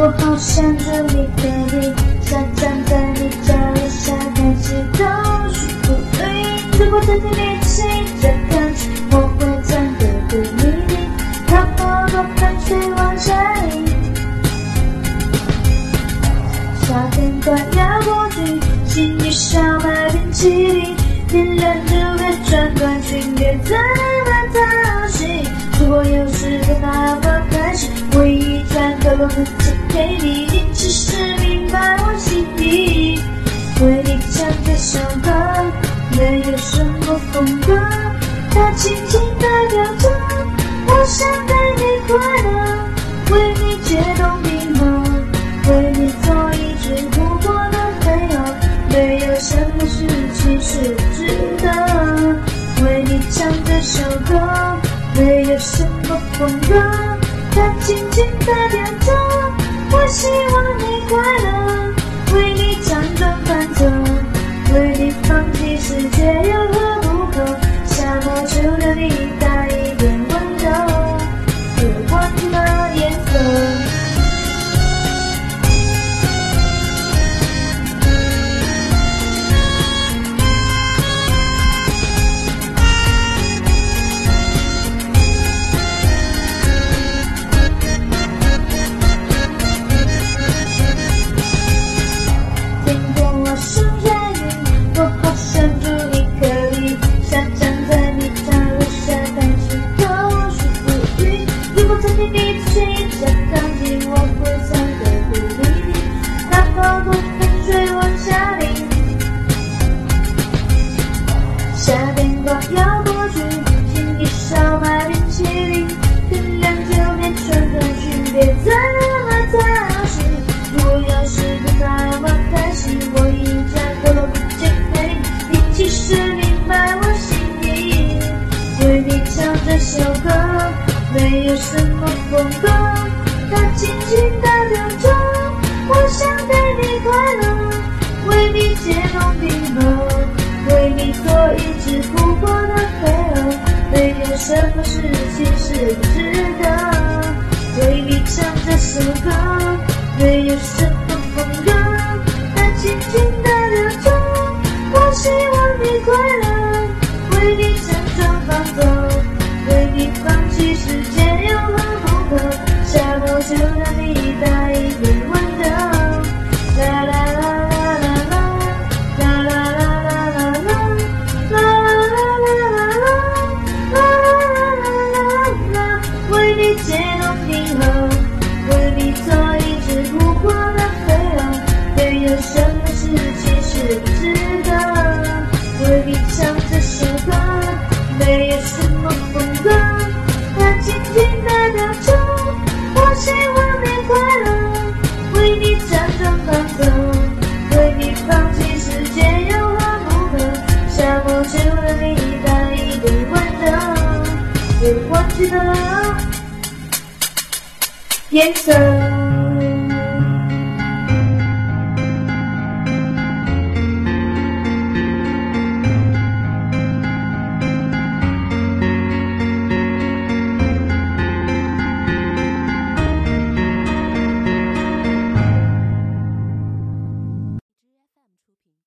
我好想祝你可以想站在你家楼下看夕阳，舒服对。如果在天气这看起，我会站得对你近，看我多汗水往下淋。夏天快要过去，请你少买冰淇淋，天冷就别穿短裙，别再买套戏。如果有时间那么，转头自己给你，你只是明白我心意。为你唱这首歌，没有什么风格，它仅仅代表着我想给你快乐，为你解冻冰河，为你做一只扑火的飞蛾，没有什么事情是不值得。为你唱这首歌，没有什么风格，它轻轻代表着我希望你快乐，为你辗转反侧，为你放弃世界要过去，请你少买冰淇淋，天凉就别穿短裙，别再买套戏。如果要是不那么开心，我一转头不见给你，你其实明白我心意。为你唱这首歌，没有什么风格，它轻轻代表着我想给你快乐，为你解冻冰河，你做一只扑过值得。为你唱这首歌，没有什么风格，它轻轻代表着我希望你快乐，为你辗转反侧，为你放弃世界有何不可？夏末秋的你带一点温柔，别忘记了颜色。